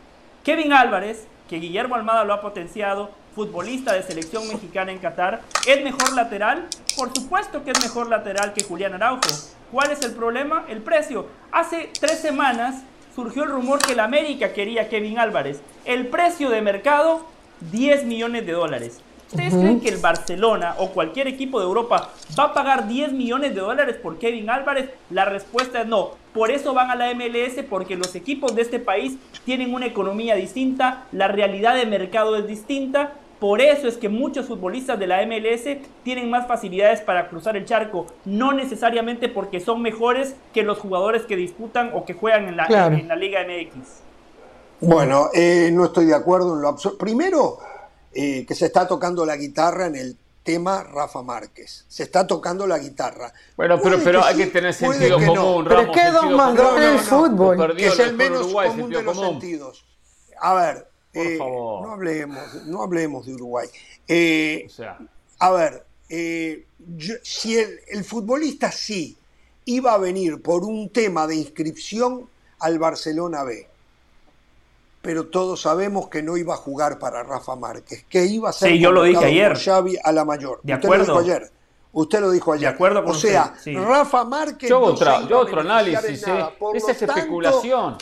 Kevin Álvarez, que Guillermo Almada lo ha potenciado, futbolista de selección mexicana en Qatar, ¿es mejor lateral? Por supuesto que es mejor lateral que Julián Araujo. ¿Cuál es el problema? El precio. Hace tres semanas surgió el rumor que el América quería Kevin Álvarez. El precio de mercado, 10 millones de dólares. ¿Ustedes creen que el Barcelona o cualquier equipo de Europa va a pagar 10 millones de dólares por Kevin Álvarez? La respuesta es no. Por eso van a la MLS, porque los equipos de este país tienen una economía distinta, la realidad de mercado es distinta. Por eso es que muchos futbolistas de la MLS tienen más facilidades para cruzar el charco, no necesariamente porque son mejores que los jugadores que disputan o que juegan en la, en la Liga MX. Bueno, eh, no estoy de acuerdo en lo absoluto. Primero, eh, que se está tocando la guitarra en el tema Rafa Márquez. Se está tocando la guitarra. Bueno, pero, pero hay que tener sentido común, no. Pero qué dos más en el fútbol. Que es el menos común de los sentidos. A ver, eh, no, hablemos, no hablemos de Uruguay. Eh, a ver, si el, el futbolista sí iba a venir por un tema de inscripción al Barcelona B pero todos sabemos que no iba a jugar para Rafa Márquez, que iba a ser sí, yo lo dije ayer. Xavi a la mayor. De Usted lo dijo ayer. Usted lo dijo ayer. De acuerdo con o sea, Rafa Márquez. Yo, no otro análisis, ¿eh? esa es especulación.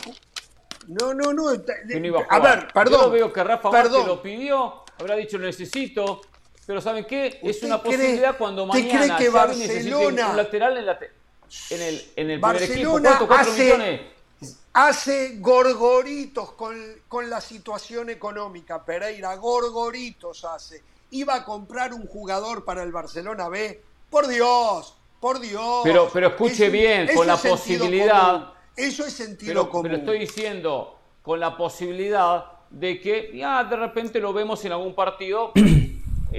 No, no, no. a, ver, perdón. Yo veo que Rafa Márquez lo pidió, habrá dicho necesito, pero ¿saben qué? Es una posibilidad cuando mañana cree que Barcelona, un lateral en, la en el, en el primer equipo. ¿Cuánto? ¿Cuatro millones? Hace gorgoritos con, la situación económica. Pereira, gorgoritos hace. Iba a comprar un jugador para el Barcelona B. Por Dios, por Dios. Pero, pero escuche bien, con la posibilidad. Eso es sentido común. Pero estoy diciendo, con la posibilidad de que ya de repente lo vemos en algún partido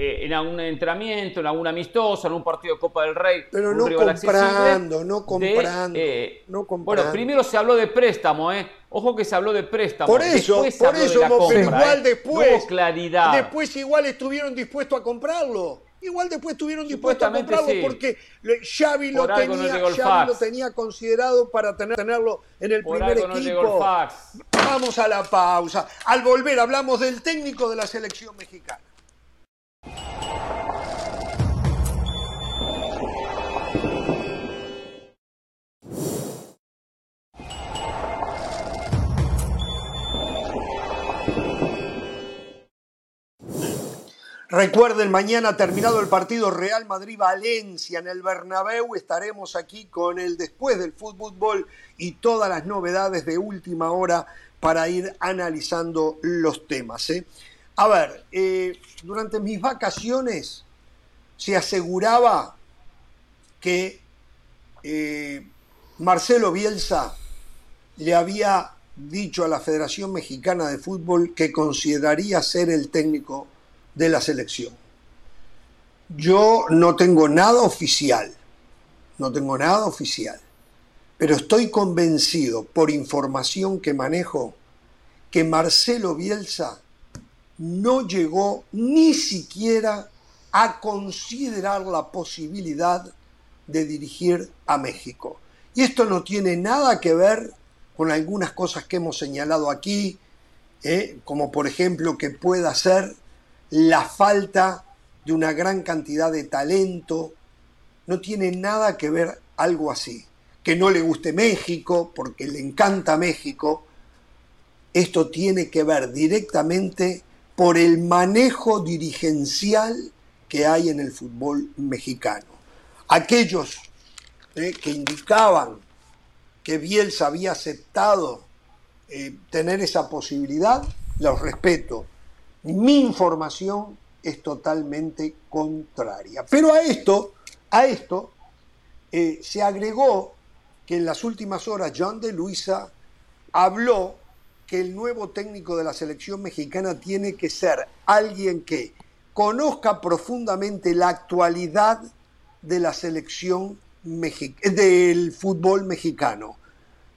eh, en algún entrenamiento, en algún amistoso, en un partido de Copa del Rey. Pero no comprando, no comprando, eh, no comprando. Bueno, primero se habló de préstamo, ¿eh? Ojo que se habló de préstamo. Por eso, por eso, pero igual ¿eh? después. claridad. Después igual estuvieron dispuestos a comprarlo. Igual después estuvieron dispuestos a comprarlo porque Xavi, lo tenía, Xavi lo tenía considerado para tenerlo en el primer equipo. Vamos a la pausa. Al volver hablamos del técnico de la selección mexicana. Recuerden, mañana terminado el partido Real Madrid-Valencia en el Bernabéu, estaremos aquí con el después del fútbol y todas las novedades de última hora para ir analizando los temas. ¿eh? A ver, eh, durante mis vacaciones se aseguraba que eh, Marcelo Bielsa le había dicho a la Federación Mexicana de Fútbol que consideraría ser el técnico de la selección. Yo no tengo nada oficial, no tengo nada oficial, pero estoy convencido por información que manejo que Marcelo Bielsa no llegó ni siquiera a considerar la posibilidad de dirigir a México. Y esto no tiene nada que ver con algunas cosas que hemos señalado aquí, ¿eh? como por ejemplo que pueda ser la falta de una gran cantidad de talento, no tiene nada que ver algo así. Que no le guste México, porque le encanta México, esto tiene que ver directamente por el manejo dirigencial que hay en el fútbol mexicano. Aquellos eh, que indicaban que Bielsa había aceptado eh, tener esa posibilidad, los respeto, mi información es totalmente contraria. Pero a esto, a esto eh, se agregó que en las últimas horas John de Luisa habló que el nuevo técnico de la selección mexicana tiene que ser alguien que conozca profundamente la actualidad de la selección del fútbol mexicano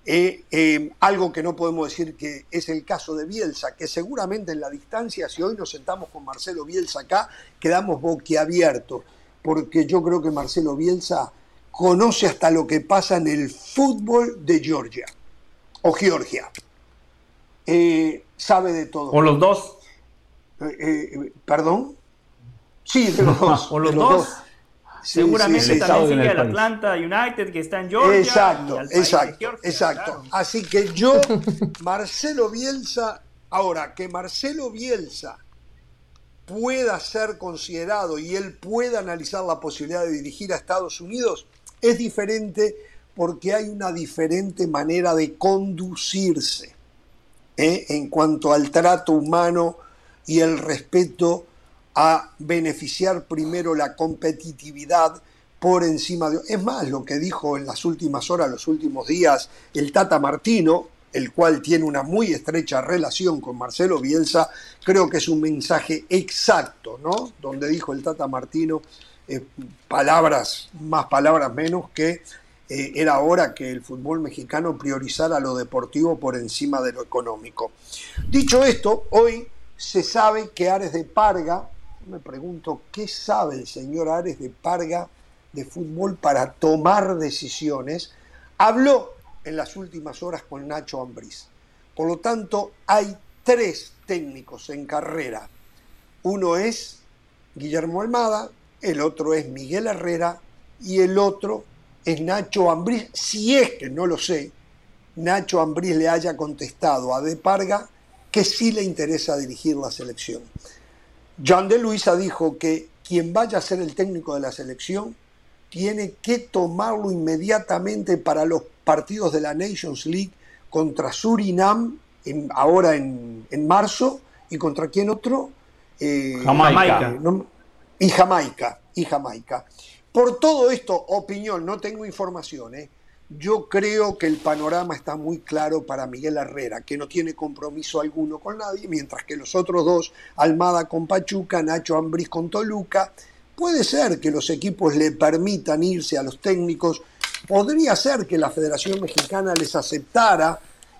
eh, eh, algo que no podemos decir que es el caso de Bielsa, que seguramente en la distancia, si hoy nos sentamos con Marcelo Bielsa acá, quedamos boquiabiertos, porque yo creo que Marcelo Bielsa conoce hasta lo que pasa en el fútbol de Georgia o Georgia. Eh, sabe de todo. O los dos. Eh, eh, ¿Perdón? Sí, de los dos. o los, de dos. Sí, Seguramente sí, sí, también sigue el. Atlanta United que está en Georgia. Exacto, exacto, Georgia, exacto. claro. Así que yo, Marcelo Bielsa, ahora que Marcelo Bielsa pueda ser considerado y él pueda analizar la posibilidad de dirigir a Estados Unidos, es diferente porque hay una diferente manera de conducirse ¿eh? en cuanto al trato humano y el respeto a beneficiar primero la competitividad por encima de... Es más, lo que dijo en las últimas horas, los últimos días, el Tata Martino, el cual tiene una muy estrecha relación con Marcelo Bielsa, creo que es un mensaje exacto, ¿no? Donde dijo el Tata Martino, eh, palabras, más palabras menos, que eh, era hora que el fútbol mexicano priorizara lo deportivo por encima de lo económico. Dicho esto, hoy se sabe que Ares de Parga, me pregunto, ¿qué sabe el señor Ares de Parga de fútbol para tomar decisiones? Habló en las últimas horas con Nacho Ambriz. Por lo tanto, hay tres técnicos en carrera. Uno es Guillermo Almada, el otro es Miguel Herrera y el otro es Nacho Ambriz. Si es que no lo sé, Nacho Ambriz le haya contestado a De Parga que sí le interesa dirigir la selección. John de Luisa dijo que quien vaya a ser el técnico de la selección tiene que tomarlo inmediatamente para los partidos de la Nations League contra Surinam, en- ahora en, en marzo, y contra quién otro? Eh, Jamaica. no- y Jamaica, y Jamaica. Por todo esto, opinión, no tengo información, ¿eh? yo creo que el panorama está muy claro para Miguel Herrera, que no tiene compromiso alguno con nadie, mientras que los otros dos, Almada con Pachuca, Nacho Ambriz con Toluca, puede ser que los equipos le permitan irse a los técnicos, podría ser que la Federación Mexicana les aceptara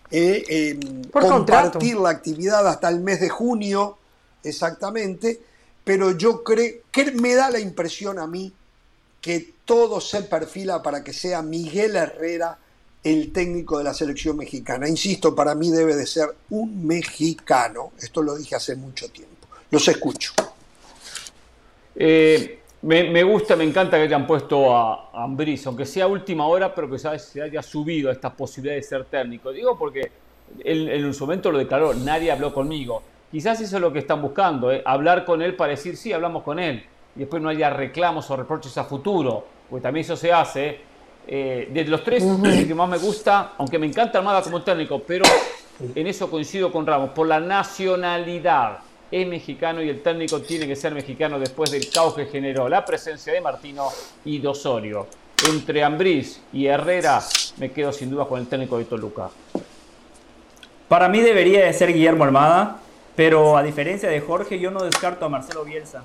eh, eh, Por compartir contrato. la actividad hasta el mes de junio, exactamente, pero yo creo que me da la impresión a mí que todo se perfila para que sea Miguel Herrera el técnico de la selección mexicana. Insisto, para mí debe de ser un mexicano. Esto lo dije hace mucho tiempo. Los escucho. Eh, me, gusta, me encanta que hayan puesto a, a aunque sea última hora, pero que se haya, se haya subido a esta posibilidad de ser técnico. Digo porque él en su momento lo declaró, nadie habló conmigo. Quizás eso es lo que están buscando, ¿eh? hablar con él para decir, sí, hablamos con él. Y después no haya reclamos o reproches a futuro, porque también eso se hace. Eh, de los tres, el que más me gusta, aunque me encanta Armada como técnico, pero en eso coincido con Ramos, por la nacionalidad. Es mexicano y el técnico tiene que ser mexicano después del caos que generó la presencia de Martino y de Osorio. Entre Ambriz y Herrera me quedo sin duda con el técnico de Toluca. Para mí debería de ser Guillermo Almada, pero a diferencia de Jorge, yo no descarto a Marcelo Bielsa.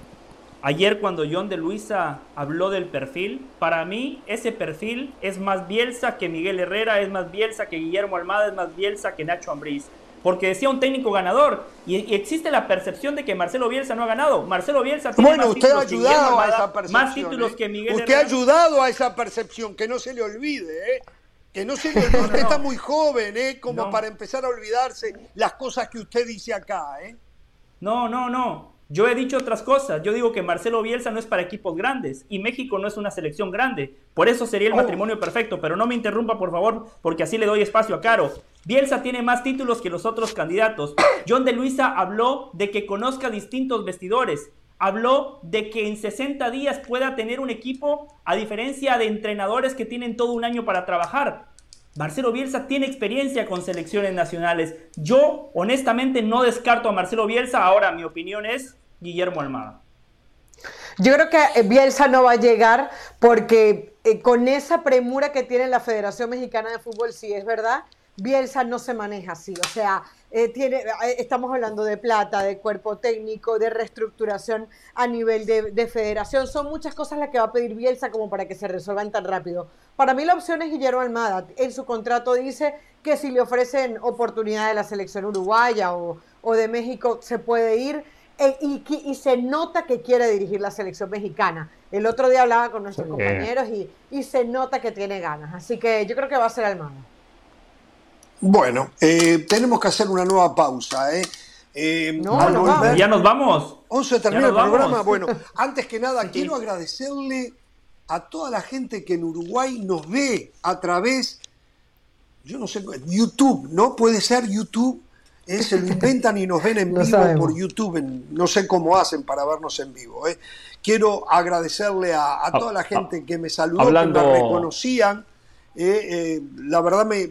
Ayer cuando John de Luisa habló del perfil, para mí ese perfil es más Bielsa que Miguel Herrera, es más Bielsa que Guillermo Almada, es más Bielsa que Nacho Ambriz. Porque decía un técnico ganador y, y existe la percepción de que Marcelo Bielsa no ha ganado. Marcelo Bielsa tiene Bueno, más usted ha títulos que Guillermo ayudado a esa percepción. más títulos ¿eh? que Miguel Usted ha ayudado a esa percepción, que no se le olvide, ¿eh? Que no se le olvide. Usted está muy joven, ¿eh? Como No. para empezar a olvidarse las cosas que usted dice acá, ¿eh? No, no, no. Yo he dicho otras cosas. Yo digo que Marcelo Bielsa no es para equipos grandes y México no es una selección grande. Por eso sería el Oh. matrimonio perfecto. Pero no me interrumpa, por favor, porque así le doy espacio a Caro. Bielsa tiene más títulos que los otros candidatos. John de Luisa habló de que conozca distintos vestidores. Habló de que en 60 días pueda tener un equipo, a diferencia de entrenadores que tienen todo un año para trabajar. Marcelo Bielsa tiene experiencia con selecciones nacionales. Yo, honestamente, no descarto a Marcelo Bielsa. Ahora, mi opinión es Guillermo Almada. Yo creo que eh, Bielsa no va a llegar porque eh, con esa premura que tiene la Federación Mexicana de Fútbol, sí es verdad, Bielsa no se maneja así. O sea, eh, tiene, eh, estamos hablando de plata, de cuerpo técnico, de reestructuración a nivel de, de federación. Son muchas cosas las que va a pedir Bielsa como para que se resuelvan tan rápido. Para mí la opción es Guillermo Almada. En su contrato dice que si le ofrecen oportunidad de la selección uruguaya o, o de México, se puede ir. Eh, y, se nota que quiere dirigir la selección mexicana. El otro día hablaba con nuestros Sí. compañeros y, y se nota que tiene ganas. Así que yo creo que va a ser Almada. Bueno, eh, tenemos que hacer una nueva pausa. ¿eh? Eh, No. ¿Ya nos vamos? 11 termina el vamos. programa. Bueno, antes que nada, Sí. quiero agradecerle a toda la gente que en Uruguay nos ve a través, yo no sé, YouTube, ¿no? Puede ser YouTube. eh, se lo inventan y nos ven en vivo por YouTube. en- no sé cómo hacen para vernos en vivo. ¿eh? Quiero agradecerle a, a toda la gente que me saludó, hablando- que me reconocían. eh, eh, la verdad me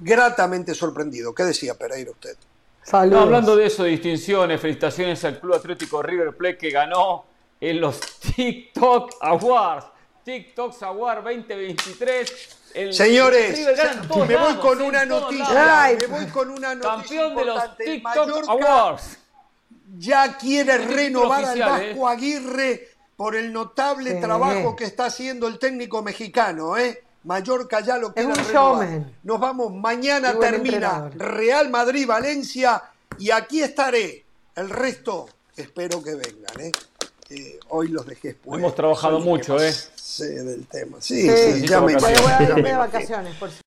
gratamente sorprendido. ¿Qué decía Pereira usted? Saludos. No, hablando de eso, de distinciones, felicitaciones al Club Atlético River Plate que ganó en los TikTok Awards. TikTok Awards 2023. El Señores, me voy lados, con una noticia. Ay. Me voy con una noticia Campeón de los TikTok Mallorca Awards. ya quiere renovar oficial, al Vasco Aguirre por el notable Sí. trabajo que está haciendo el técnico mexicano, ¿eh? Mallorca ya lo quiere un renovar. showman. Nos vamos, mañana termina entrenador. Real Madrid Valencia y aquí estaré. El resto espero que vengan, ¿eh? Eh, hoy los dejé expuestos. Hemos trabajado mucho, ¿eh? Sé del tema. Sí, Sí. sí, ya me Voy, a irme de vacaciones, por